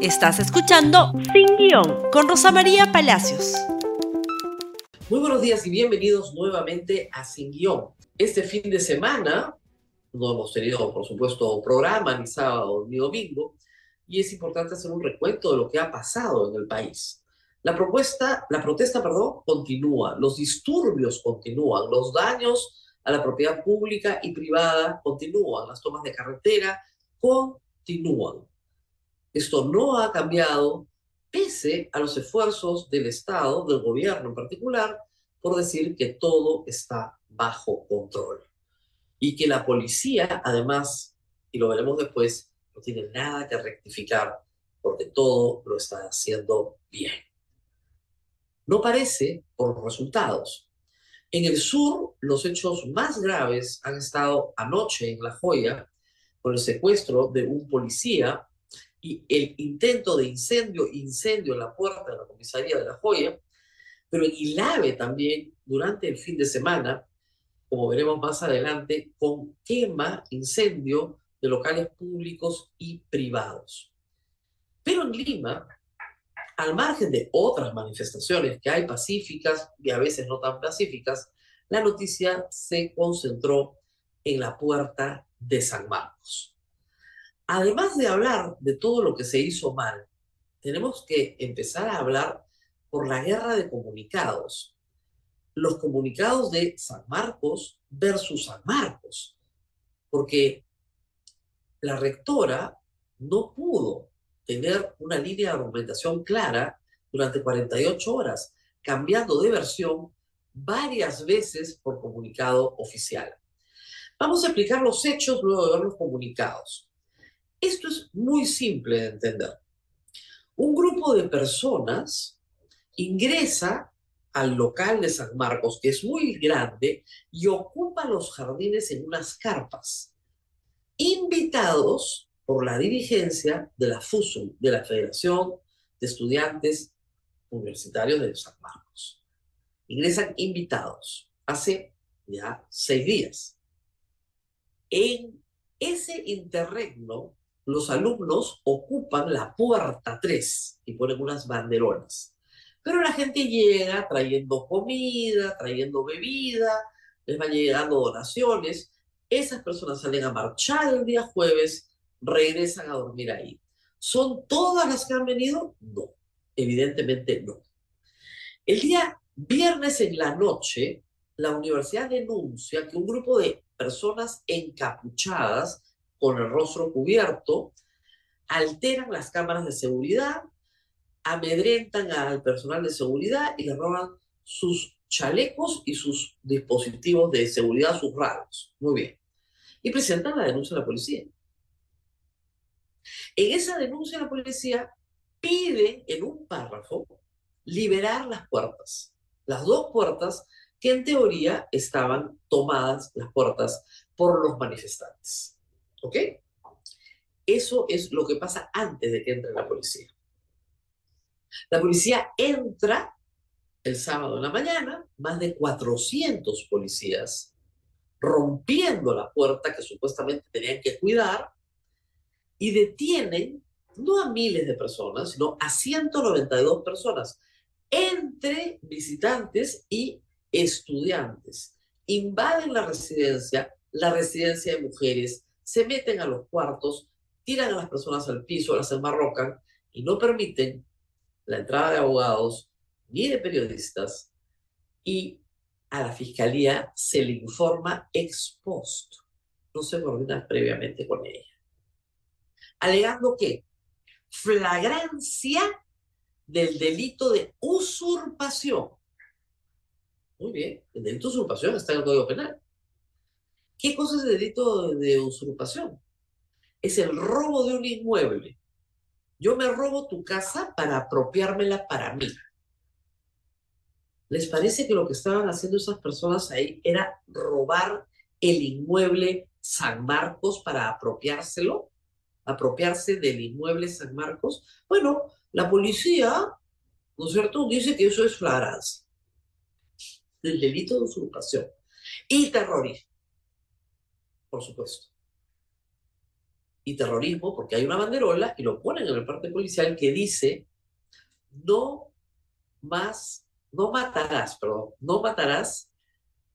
Estás escuchando Sin Guión con Rosa María Palacios. Muy buenos días y bienvenidos nuevamente a Sin Guión. Este fin de semana no hemos tenido, por supuesto, programa ni sábado ni domingo y es importante hacer un recuento de lo que ha pasado en el país. La propuesta, la protesta, perdón, continúa, los disturbios continúan, los daños a la propiedad pública y privada continúan, las tomas de carretera continúan. Esto no ha cambiado pese a los esfuerzos del Estado, del gobierno en particular, por decir que todo está bajo control. Y que la policía, además, y lo veremos después, no tiene nada que rectificar porque todo lo está haciendo bien. No parece por los resultados. En el sur, los hechos más graves han estado anoche en La Joya, con el secuestro de un policía y el intento de incendio, incendio en la puerta de la comisaría de La Joya, pero en Ilave también, durante el fin de semana, como veremos más adelante, con quema, incendio de locales públicos y privados. Pero en Lima, al margen de otras manifestaciones que hay pacíficas y a veces no tan pacíficas, la noticia se concentró en la puerta de San Marcos. Además de hablar de todo lo que se hizo mal, tenemos que empezar a hablar por la guerra de comunicados. Los comunicados de San Marcos versus San Marcos. Porque la rectora no pudo tener una línea de argumentación clara durante 48 horas, cambiando de versión varias veces por comunicado oficial. Vamos a explicar los hechos luego de ver los comunicados. Esto es muy simple de entender. Un grupo de personas ingresa al local de San Marcos, que es muy grande, y ocupa los jardines en unas carpas, invitados por la dirigencia de la FUSUM, de la Federación de Estudiantes Universitarios de San Marcos. Ingresan invitados hace ya seis días. En ese interregno, los alumnos ocupan la puerta 3 y ponen unas banderolas. Pero la gente llega trayendo comida, trayendo bebida, les van llegando donaciones. Esas personas salen a marchar el día jueves, regresan a dormir ahí. ¿Son todas las que han venido? No, evidentemente no. El día viernes en la noche, la universidad denuncia que un grupo de personas encapuchadas con el rostro cubierto alteran las cámaras de seguridad, amedrentan al personal de seguridad y le roban sus chalecos y sus dispositivos de seguridad, sus radios. Muy bien. Y presentan la denuncia a la policía. En esa denuncia la policía piden en un párrafo liberar las puertas, las dos puertas que en teoría estaban tomadas, las puertas, por los manifestantes. ¿Ok? Eso es lo que pasa antes de que entre la policía. La policía entra el sábado en la mañana, más de 400 policías rompiendo la puerta que supuestamente tenían que cuidar y detienen no a miles de personas, sino a 192 personas, entre visitantes y estudiantes. Invaden la residencia, la residencia de mujeres, se meten a los cuartos, tiran a las personas al piso, las enmarrocan y no permiten la entrada de abogados ni de periodistas y a la fiscalía se le informa ex post, no se coordina previamente con ella, alegando que flagrancia del delito de usurpación. Muy bien, el delito de usurpación está en el Código Penal. ¿Qué cosa es el delito de usurpación? Es el robo de un inmueble. Yo me robo tu casa para apropiármela para mí. ¿Les parece que lo que estaban haciendo esas personas ahí era robar el inmueble San Marcos para apropiárselo? ¿Apropiarse del inmueble San Marcos? Bueno, la policía, ¿no es cierto?, dice que eso es flagrancia del delito de usurpación y terrorismo por supuesto. y terrorismo porque hay una banderola y lo ponen en el parte policial que dice no más, no matarás, no matarás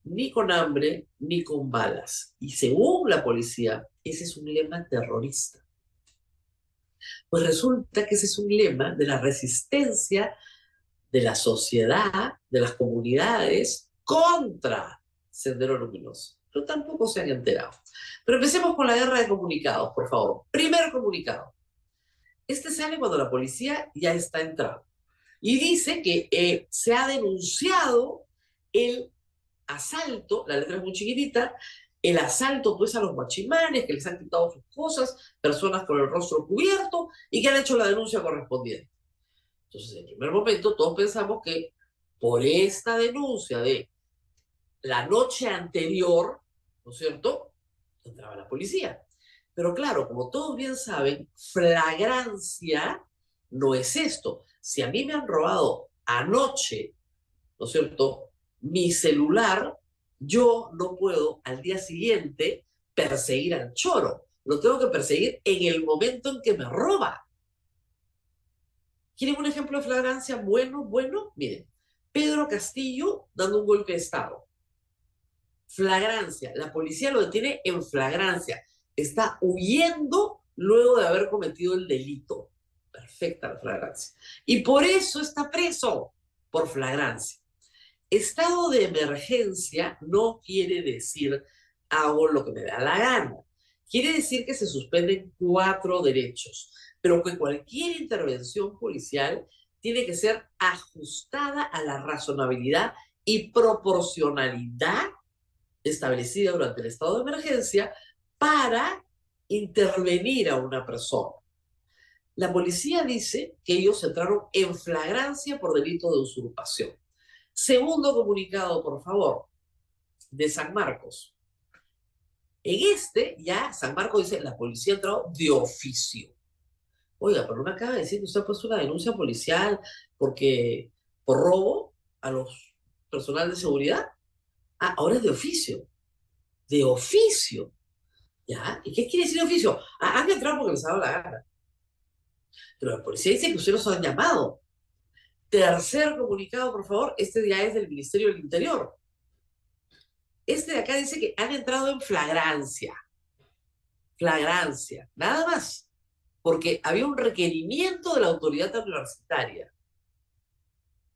ni con hambre ni con balas. Y según la policía, ese es un lema terrorista. Pues resulta que ese es un lema de la resistencia de la sociedad, de las comunidades contra Sendero Luminoso. Pero tampoco se han enterado. Pero empecemos con la guerra de comunicados, por favor. Primer comunicado. Este sale cuando la policía ya está entrando. Y dice que eh, se ha denunciado el asalto, la letra es muy chiquitita, el asalto pues a los machimanes que les han quitado sus cosas, personas con el rostro cubierto y que han hecho la denuncia correspondiente. Entonces, en primer momento, todos pensamos que por esta denuncia de la noche anterior, ¿no es cierto?, entraba la policía. Pero claro, como todos bien saben, flagrancia no es esto. Si a mí me han robado anoche, ¿no es cierto?, mi celular, yo no puedo al día siguiente perseguir al choro. Lo tengo que perseguir en el momento en que me roba. ¿Quieren un ejemplo de flagrancia bueno? Bueno, miren, Pedro Castillo dando un golpe de Estado. Flagrancia, la policía lo detiene en flagrancia. Está huyendo luego de haber cometido el delito. Perfecta la flagrancia. Y por eso está preso, por flagrancia. Estado de emergencia no quiere decir hago lo que me da la gana. Quiere decir que se suspenden cuatro derechos, pero que cualquier intervención policial tiene que ser ajustada a la razonabilidad y proporcionalidad establecida durante el estado de emergencia para intervenir a una persona. La policía dice que ellos entraron en flagrancia por delito de usurpación. Segundo comunicado, por favor, de San Marcos. En este, ya San Marcos dice, la policía entró de oficio. Oiga, pero no me acaba de decir que usted ha puesto una denuncia policial porque por robo a los personal de seguridad. Ah, ahora es de oficio. De oficio. ¿Ya? ¿Y qué quiere decir de oficio? Ah, han entrado porque les ha dado la gana. Pero la policía dice que ustedes los han llamado. Tercer comunicado, por favor, este ya es del Ministerio del Interior. Este de acá dice que han entrado en flagrancia. Flagrancia, nada más. Porque había un requerimiento de la autoridad universitaria.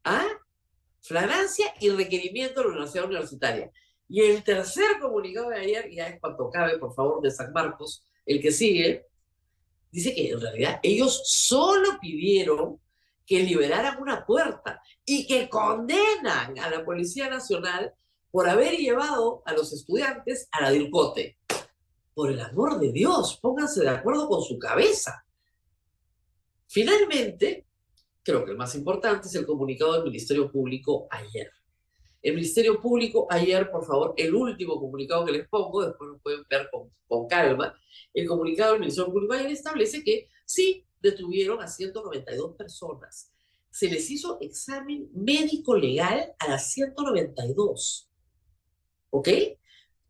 ¿Ah? Flagrancia y requerimiento de la universidad universitaria. Y el tercer comunicado de ayer, ya es cuanto cabe, por favor, de San Marcos, el que sigue, dice que en realidad ellos solo pidieron que liberaran una puerta y que condenan a la Policía Nacional por haber llevado a los estudiantes a la DIRCOTE. Por el amor de Dios, pónganse de acuerdo con su cabeza. Finalmente, creo que el más importante es el comunicado del Ministerio Público ayer. El Ministerio Público ayer, por favor, el último comunicado que les pongo, después lo pueden ver con, con calma, el comunicado del Ministerio Público ayer establece que sí, detuvieron a 192 personas. Se les hizo examen médico legal a las 192. ¿Ok?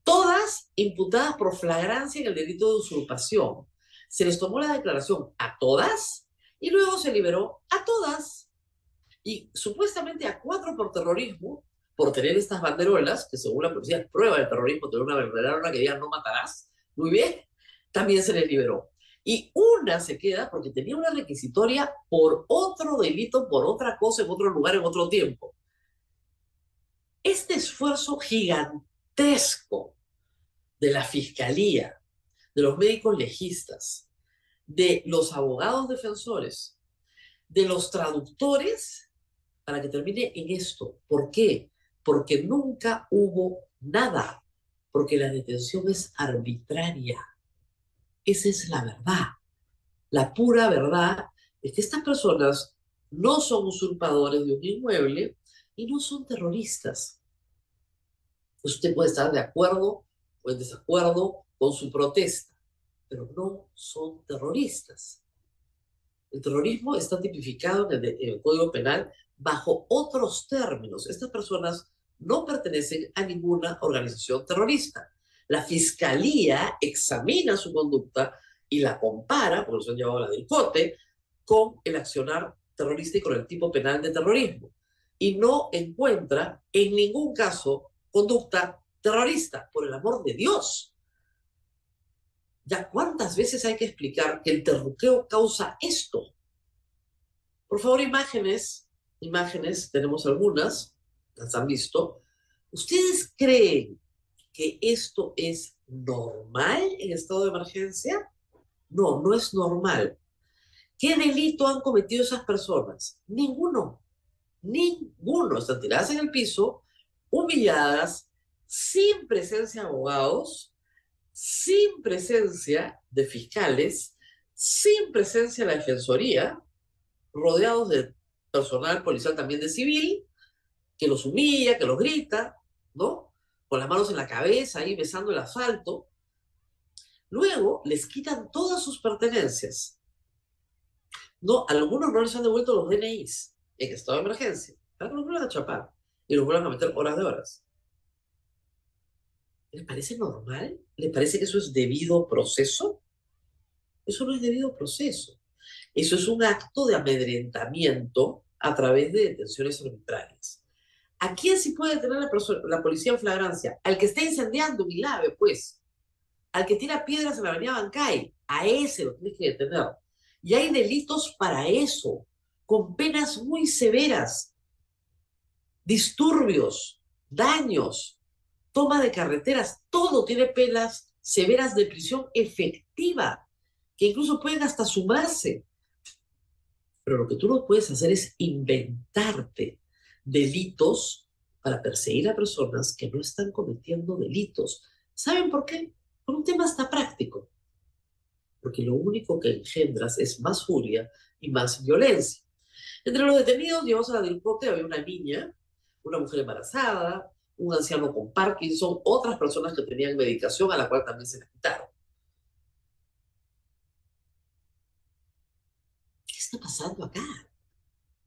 Todas imputadas por flagrancia en el delito de usurpación. Se les tomó la declaración a todas y luego se liberó a todas. Y supuestamente a cuatro por terrorismo, por tener estas banderolas, que según la policía prueba el terrorismo, tener una bandera que diga no matarás. Muy bien, también se les liberó y una se queda porque tenía una requisitoria por otro delito, por otra cosa, en otro lugar, en otro tiempo. Este esfuerzo gigantesco de la fiscalía, de los médicos legistas, de los abogados defensores, de los traductores, para que termine en esto. ¿Por qué? Porque nunca hubo nada, porque la detención es arbitraria esa es la verdad. La pura verdad es que estas personas no son usurpadores de un inmueble y no son terroristas. Usted puede estar de acuerdo o en desacuerdo con su protesta, pero no son terroristas. El terrorismo está tipificado en el, Código Penal bajo otros términos. Estas personas no pertenecen a ninguna organización terrorista. La fiscalía examina su conducta y la compara, porque se han llevado la del cote, con el accionar terrorista y con el tipo penal de terrorismo. Y no encuentra en ningún caso conducta terrorista, por el amor de Dios. Ya cuántas veces hay que explicar que el terruqueo causa esto. Por favor, imágenes, imágenes, tenemos algunas, las han visto. ¿Ustedes creen que esto es normal en estado de emergencia? No, no es normal. ¿Qué delito han cometido esas personas? Ninguno. Ninguno. Están tiradas en el piso, humilladas, sin presencia de abogados, sin presencia de fiscales, sin presencia de la defensoría, rodeados de personal policial también de civil, que los humilla, que los grita, ¿no? Con las manos en la cabeza, ahí besando el asfalto. Luego les quitan todas sus pertenencias. No, algunos no les han devuelto los DNIs en estado de emergencia. Que los vuelvan a chapar y los vuelvan a meter horas de horas. ¿Le parece normal? ¿Le parece que eso es debido proceso? Eso no es debido proceso. Eso es un acto de amedrentamiento a través de detenciones arbitrarias. ¿A quién sí puede detener la, policía en flagrancia? Al que está incendiando un ilave, pues. Al que tira piedras en la avenida Bancay. A ese lo tienes que detener. Y hay delitos para eso, con penas muy severas. Disturbios, daños, toma de carreteras, todo tiene penas severas de prisión efectiva, que incluso pueden hasta sumarse. Pero lo que tú no puedes hacer es inventarte delitos para perseguir a personas que no están cometiendo delitos. ¿Saben por qué? Por un tema hasta práctico. Porque lo único que engendras es más furia y más violencia. Entre los detenidos llevamos a la del había una niña, una mujer embarazada, un anciano con Parkinson, otras personas que tenían medicación a la cual también se les quitaron. ¿Qué está pasando acá?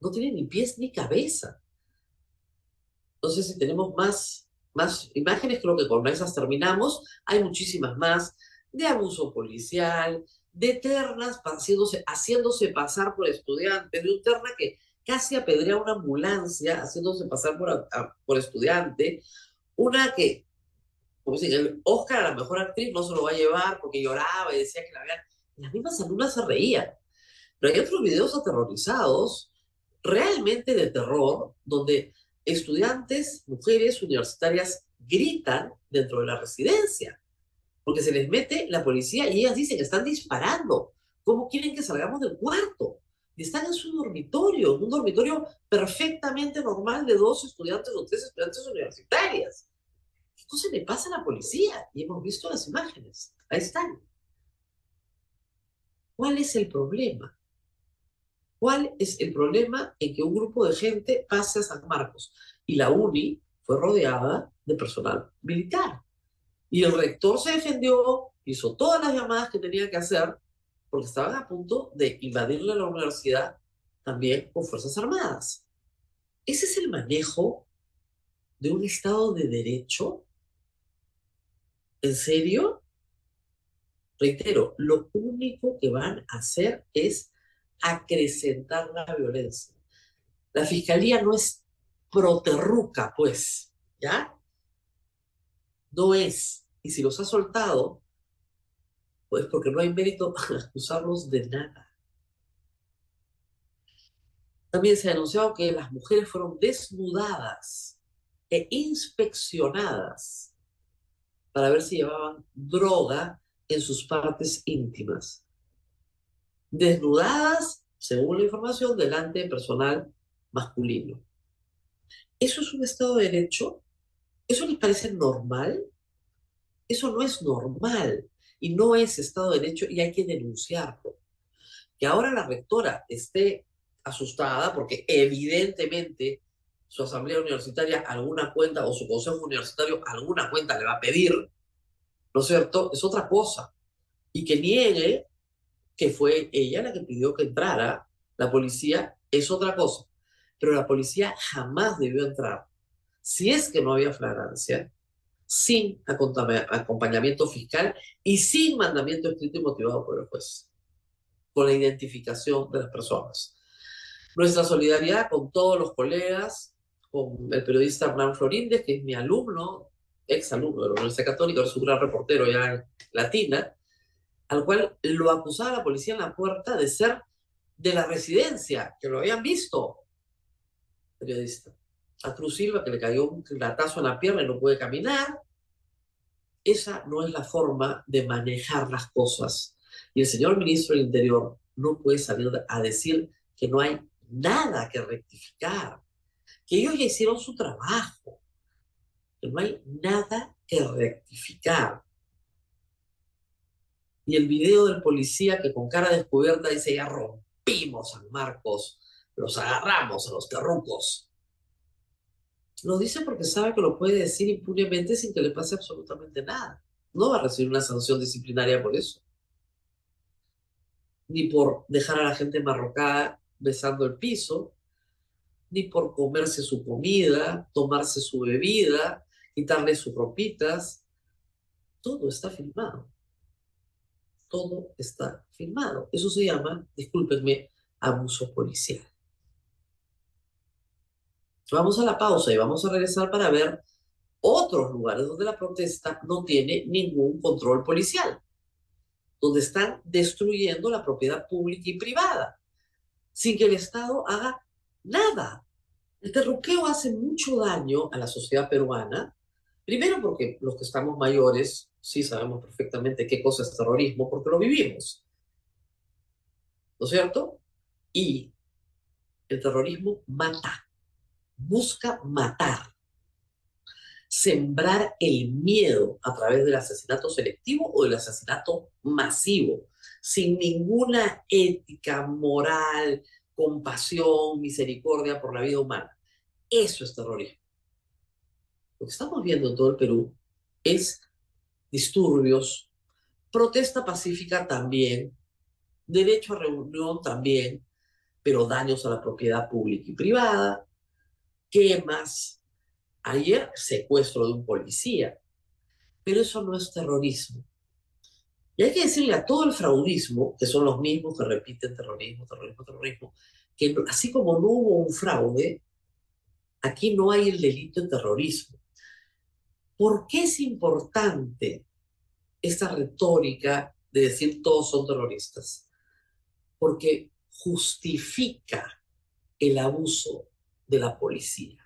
No tiene ni pies ni cabeza. No sé si tenemos más, más imágenes, creo que con esas terminamos. Hay muchísimas más de abuso policial, de ternas haciéndose, haciéndose pasar por estudiantes, de un terna que casi apedrea una ambulancia haciéndose pasar por, por estudiante, una que, como dicen, Oscar a la mejor actriz no se lo va a llevar porque lloraba y decía que la vean, las mismas alumnas se reían. Pero hay otros videos aterrorizados, realmente de terror, donde estudiantes, mujeres universitarias gritan dentro de la residencia, porque se les mete la policía y ellas dicen que están disparando. ¿Cómo quieren que salgamos del cuarto? Están en su dormitorio, un dormitorio perfectamente normal de dos estudiantes o tres estudiantes universitarias. ¿Qué cosa le pasa a la policía? Y hemos visto las imágenes. Ahí están. ¿Cuál es el problema? ¿Cuál es el problema en que un grupo de gente pase a San Marcos? Y la UNI fue rodeada de personal militar. Y el rector se defendió, hizo todas las llamadas que tenía que hacer, porque estaban a punto de invadirle la universidad también con Fuerzas Armadas. ¿Ese es el manejo de un Estado de Derecho? ¿En serio? Reitero, lo único que van a hacer es acrecentar la violencia. La fiscalía no es proterruca, pues, ¿ya? No es. Y si los ha soltado, pues porque no hay mérito acusarlos de nada. También se ha anunciado que las mujeres fueron desnudadas e inspeccionadas para ver si llevaban droga en sus partes íntimas. Desnudadas, según la información, delante de personal masculino. ¿Eso es un Estado de Derecho? ¿Eso les parece normal? Eso no es normal y no es Estado de Derecho y hay que denunciarlo. Que ahora la rectora esté asustada porque evidentemente su asamblea universitaria alguna cuenta o su consejo universitario alguna cuenta le va a pedir, ¿no es cierto? Es otra cosa. Y que niegue que fue ella la que pidió que entrara la policía es otra cosa. Pero la policía jamás debió entrar. Si es que no había flagrancia, sin acompañamiento fiscal y sin mandamiento escrito y motivado por el juez, con la identificación de las personas. Nuestra solidaridad con todos los colegas, con el periodista Hernán Florínez, que es mi alumno, ex alumno de la Universidad Católica, es un gran reportero ya en Latina, al cual lo acusaba la policía en la puerta de ser de la residencia, que lo habían visto. Periodista. A Cruz Silva, que le cayó un latazo en la pierna y no puede caminar. Esa no es la forma de manejar las cosas. Y el señor ministro del Interior no puede salir a decir que no hay nada que rectificar, que ellos ya hicieron su trabajo, que no hay nada que rectificar. Y el video del policía que con cara descubierta dice, ya rompimos a Marcos, los agarramos a los terrucos. Lo dice porque sabe que lo puede decir impunemente sin que le pase absolutamente nada. No va a recibir una sanción disciplinaria por eso. Ni por dejar a la gente marrocada besando el piso, ni por comerse su comida, tomarse su bebida, quitarle sus ropitas. Todo está filmado. Todo está filmado. Eso se llama, discúlpenme, abuso policial. Vamos a la pausa y vamos a regresar para ver otros lugares donde la protesta no tiene ningún control policial, donde están destruyendo la propiedad pública y privada sin que el Estado haga nada. El terruqueo hace mucho daño a la sociedad peruana, primero porque los que estamos mayores sí sabemos perfectamente qué cosa es terrorismo, porque lo vivimos. ¿No es cierto? Y el terrorismo mata, busca matar, sembrar el miedo a través del asesinato selectivo o del asesinato masivo sin ninguna ética, moral, compasión, misericordia por la vida humana. Eso es terrorismo. Lo que estamos viendo en todo el Perú es disturbios, protesta pacífica también, derecho a reunión también, pero daños a la propiedad pública y privada, quemas. Ayer secuestro de un policía, pero eso no es terrorismo. Y hay que decirle a todo el fraudismo, que son los mismos que repiten terrorismo, terrorismo, terrorismo, que así como no hubo un fraude, aquí no hay el delito de terrorismo. ¿Por qué es importante esta retórica de decir todos son terroristas? Porque justifica el abuso de la policía,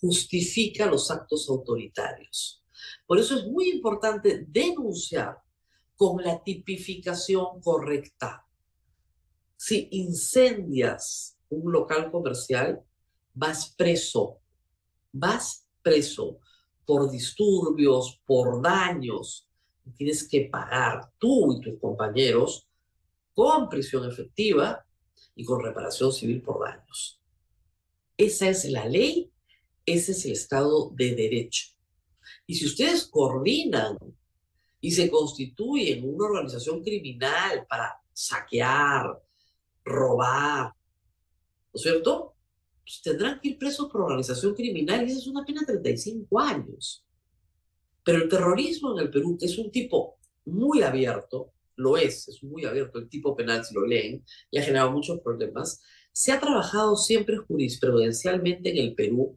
justifica los actos autoritarios. Por eso es muy importante denunciar con la tipificación correcta. Si incendias un local comercial, vas preso, vas preso por disturbios, por daños. Tienes que pagar tú y tus compañeros con prisión efectiva y con reparación civil por daños. Esa es la ley, ese es el Estado de Derecho. Y si ustedes coordinan y se constituye en una organización criminal para saquear, robar, ¿no es cierto? Pues tendrán que ir presos por organización criminal y esa es una pena de 35 años. Pero el terrorismo en el Perú, que es un tipo muy abierto, lo es, es muy abierto el tipo penal si lo leen, y ha generado muchos problemas, se ha trabajado siempre jurisprudencialmente en el Perú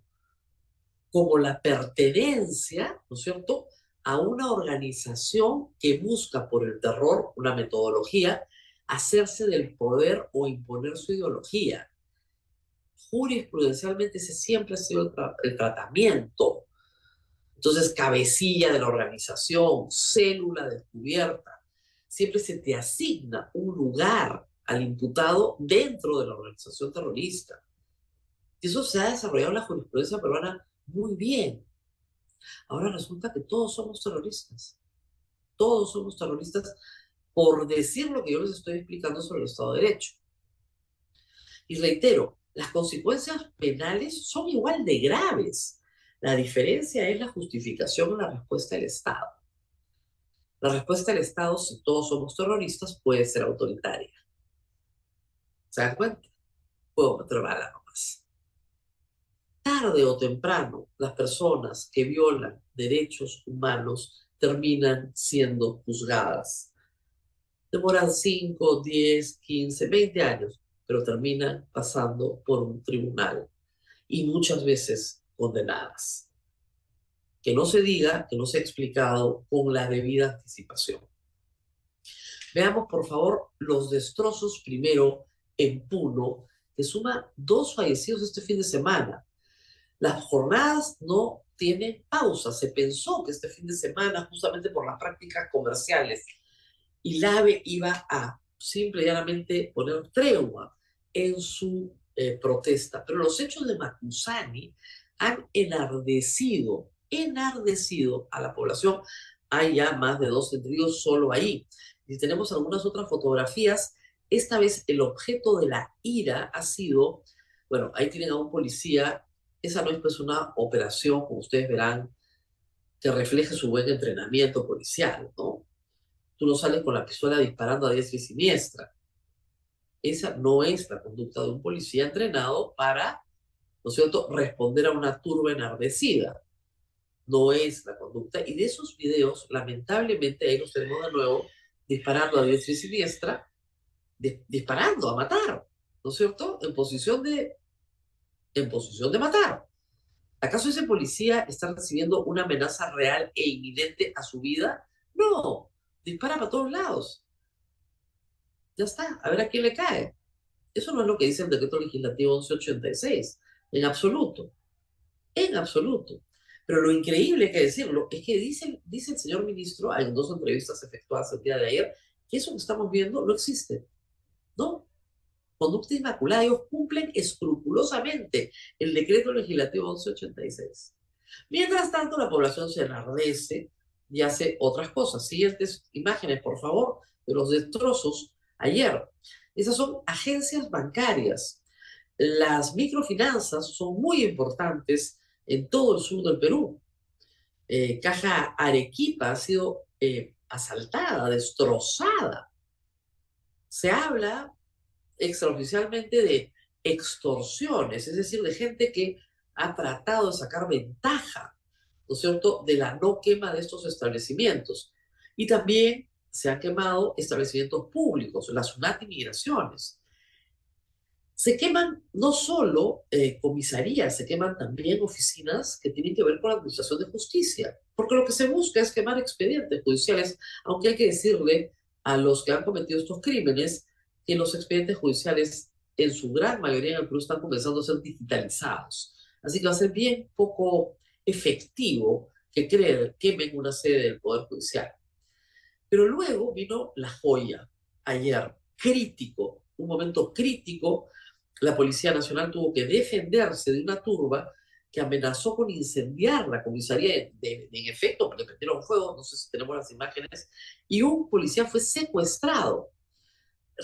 como la pertenencia, ¿no es cierto?, a una organización que busca por el terror, una metodología, hacerse del poder o imponer su ideología. Jurisprudencialmente ese siempre ha sido el, tratamiento. Entonces, cabecilla de la organización, célula descubierta, siempre se te asigna un lugar al imputado dentro de la organización terrorista. Y eso se ha desarrollado en la jurisprudencia peruana muy bien. Ahora resulta que todos somos terroristas. Todos somos terroristas por decir lo que yo les estoy explicando sobre el Estado de Derecho. Y reitero, las consecuencias penales son igual de graves. La diferencia es la justificación o la respuesta del Estado. La respuesta del Estado, si todos somos terroristas, puede ser autoritaria. ¿Se dan cuenta? Puedo meter bala nomás. tarde o temprano, las personas que violan derechos humanos terminan siendo juzgadas. Demoran 5, 10, 15, 20 años, pero terminan pasando por un tribunal y muchas veces condenadas. Que no se diga, que no se ha explicado con la debida anticipación. Veamos, por favor, los destrozos primero en Puno, que suma dos fallecidos este fin de semana. Las jornadas no tienen pausa. Se pensó que este fin de semana, justamente por las prácticas comerciales, y AVE iba a simple y llanamente poner tregua en su eh, protesta. Pero los hechos de Macusani han enardecido, enardecido a la población. Hay ya más de dos tendridos solo ahí. Y tenemos algunas otras fotografías. Esta vez el objeto de la ira ha sido, bueno, ahí tienen a un policía esa no es pues una operación, como ustedes verán, que refleje su buen entrenamiento policial, ¿no? Tú no sales con la pistola disparando a diestra y siniestra. Esa no es la conducta de un policía entrenado para, ¿no es cierto?, responder a una turba enardecida. No es la conducta. Y de esos videos, lamentablemente, ahí los tenemos de nuevo, disparando a diestra y siniestra, disparando a matar, ¿no es cierto?, en posición de en posición de matar. ¿Acaso ese policía está recibiendo una amenaza real e inminente a su vida? No, dispara para todos lados. Ya está, a ver a quién le cae. Eso no es lo que dice el decreto legislativo 1186, en absoluto, en absoluto. Pero lo increíble que decirlo es que dice, dice el señor ministro en dos entrevistas efectuadas el día de ayer que eso que estamos viendo no existe. No, conducta inmaculada. Ellos cumplen escrupulosamente el decreto legislativo 1186. Mientras tanto, la población se enardece y hace otras cosas. Siguientes imágenes, por favor, de los destrozos ayer. Esas son agencias bancarias. Las microfinanzas son muy importantes en todo el sur del Perú. Eh, Caja Arequipa ha sido eh, asaltada, destrozada. Se habla extraoficialmente de extorsiones, es decir, de gente que ha tratado de sacar ventaja, ¿no es cierto?, de la no quema de estos establecimientos. Y también se han quemado establecimientos públicos, las SUNAT y migraciones. Se queman no solo eh, comisarías, se queman también oficinas que tienen que ver con la administración de justicia, porque lo que se busca es quemar expedientes judiciales, aunque hay que decirle a los que han cometido estos crímenes que los expedientes judiciales en su gran mayoría en el Perú están comenzando a ser digitalizados. Así que va a ser bien poco efectivo que creer, quemen una sede del Poder Judicial. Pero luego vino la joya, ayer, crítico, un momento crítico, la Policía Nacional tuvo que defenderse de una turba que amenazó con incendiar la comisaría, de, en efecto, le prendieron fuego, no sé si tenemos las imágenes, y un policía fue secuestrado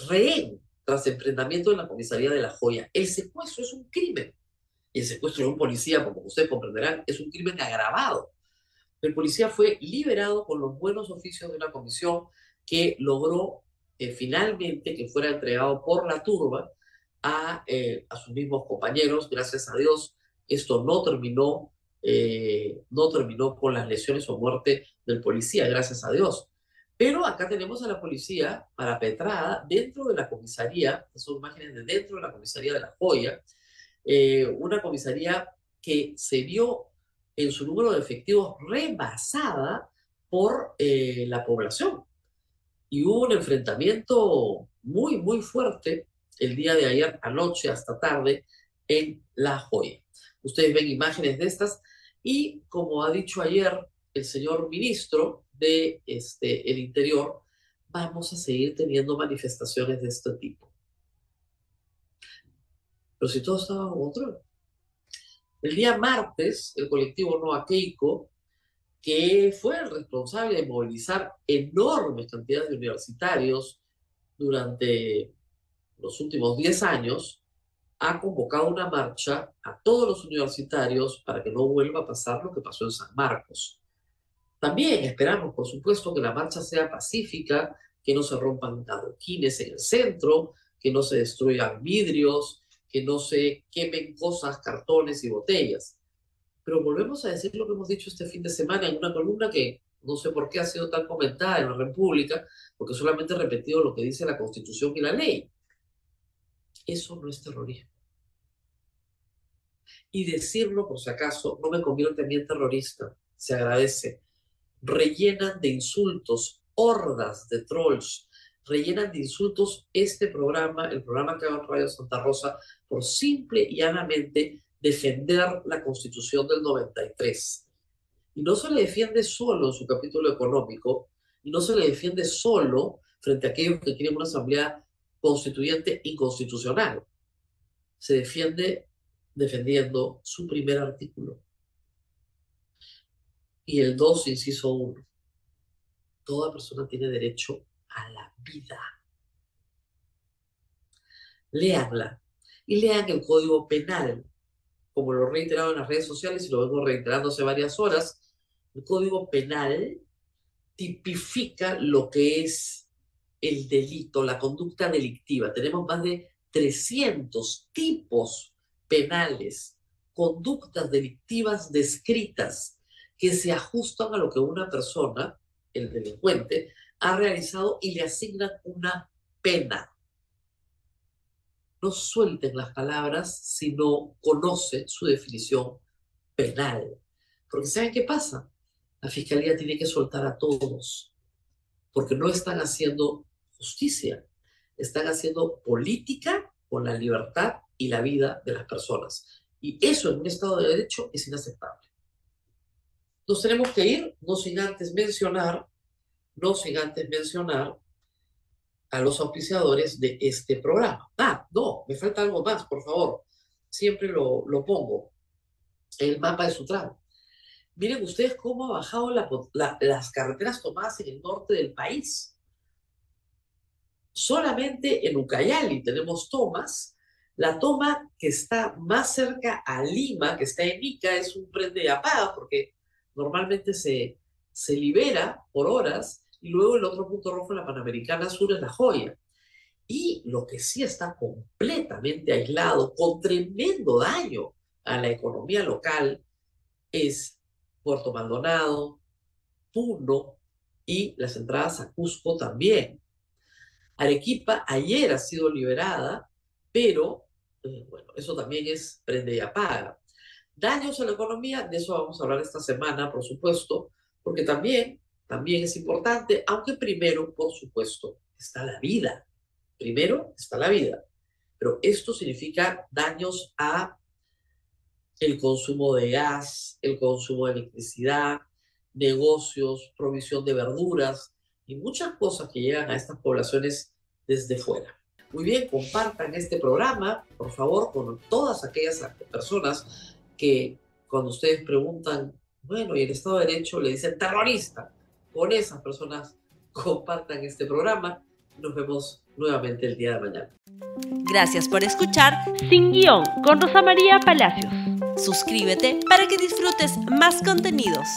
rehén tras enfrentamiento en la comisaría de La Joya. El secuestro es un crimen. Y el secuestro de un policía, como ustedes comprenderán, es un crimen agravado. El policía fue liberado con los buenos oficios de una comisión que logró eh, finalmente que fuera entregado por la turba a, eh, a, sus mismos compañeros. Gracias a Dios, esto no terminó, eh, no terminó con las lesiones o muerte del policía, gracias a Dios. Pero acá tenemos a la policía parapetrada dentro de la comisaría, son imágenes de dentro de la comisaría de La Joya, eh, una comisaría que se vio en su número de efectivos rebasada por eh, la población. Y hubo un enfrentamiento muy, muy fuerte el día de ayer, anoche hasta tarde, en La Joya. Ustedes ven imágenes de estas y como ha dicho ayer el señor ministro, de este, el interior, vamos a seguir teniendo manifestaciones de este tipo. Pero si todo estaba bajo control. El día martes, el colectivo Noa Keiko, que fue el responsable de movilizar enormes cantidades de universitarios durante los últimos 10 años, ha convocado una marcha a todos los universitarios para que no vuelva a pasar lo que pasó en San Marcos. También esperamos, por supuesto, que la marcha sea pacífica, que no se rompan adoquines en el centro, que no se destruyan vidrios, que no se quemen cosas, cartones y botellas. Pero volvemos a decir lo que hemos dicho este fin de semana en una columna que no sé por qué ha sido tan comentada en la República, porque solamente he repetido lo que dice la Constitución y la ley. Eso no es terrorismo. Y decirlo, por si acaso, no me convierte en terrorista, se agradece. Rellenan de insultos, hordas de trolls, rellenan de insultos este programa, el programa que hago en Radio Santa Rosa, por simple y llanamente defender la Constitución del 93. Y no se le defiende solo en su capítulo económico, y no se le defiende solo frente a aquellos que quieren una asamblea constituyente inconstitucional. Se defiende defendiendo su primer artículo. Y el 2, inciso 1. Toda persona tiene derecho a la vida. Leanla y lean el Código Penal, como lo he reiterado en las redes sociales y lo vengo reiterando hace varias horas. El Código Penal tipifica lo que es el delito, la conducta delictiva. Tenemos más de 300 tipos penales, conductas delictivas descritas que se ajustan a lo que una persona, el delincuente, ha realizado y le asignan una pena. No suelten las palabras si no conocen su definición penal. Porque ¿saben qué pasa? La fiscalía tiene que soltar a todos, porque no están haciendo justicia, están haciendo política con la libertad y la vida de las personas. Y eso en un Estado de Derecho es inaceptable. Nos tenemos que ir, no sin antes mencionar no sin antes mencionar a los auspiciadores de este programa. Ah, no, me falta algo más, por favor. Siempre lo, lo pongo. El mapa de Sutran. Miren ustedes cómo ha bajado las carreteras tomadas en el norte del país. Solamente en Ucayali tenemos tomas. La toma que está más cerca a Lima, que está en Ica, es un prende y apaga, porque normalmente se, se libera por horas y luego el otro punto rojo en la Panamericana Sur es La Joya. Y lo que sí está completamente aislado, con tremendo daño a la economía local, es Puerto Maldonado, Puno y las entradas a Cusco también. Arequipa ayer ha sido liberada, pero eh, bueno, eso también es prende y apaga. Daños a la economía, de eso vamos a hablar esta semana, por supuesto, porque también también es importante, aunque primero, por supuesto, está la vida. Primero está la vida. Pero esto significa daños a el consumo de gas, el consumo de electricidad, negocios, provisión de verduras y muchas cosas que llegan a estas poblaciones desde fuera. Muy bien, compartan este programa, por favor, con todas aquellas personas que cuando ustedes preguntan, bueno, y el Estado de Derecho le dicen terrorista con esas personas compartan este programa. Nos vemos nuevamente el día de mañana. Gracias por escuchar Sin Guión con Rosa María Palacios. Suscríbete para que disfrutes más contenidos.